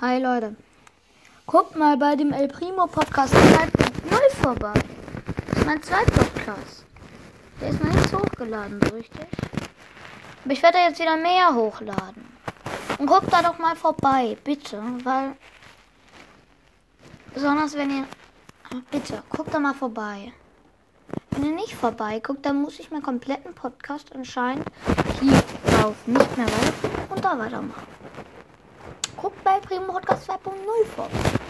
Hi Leute. Guckt mal bei dem El Primo Podcast 2.0 vorbei. Das ist mein zweiter Podcast. Der ist noch nicht hochgeladen, so richtig. Aber ich werde jetzt wieder mehr hochladen. Und guckt da doch mal vorbei, bitte. Weil. Besonders wenn ihr. Bitte, guckt da mal vorbei. Wenn ihr nicht vorbei guckt, dann muss ich meinen kompletten Podcast anscheinend hier drauf nicht mehr weiter und da weitermachen. Primo Podcast 2.0 vorbei.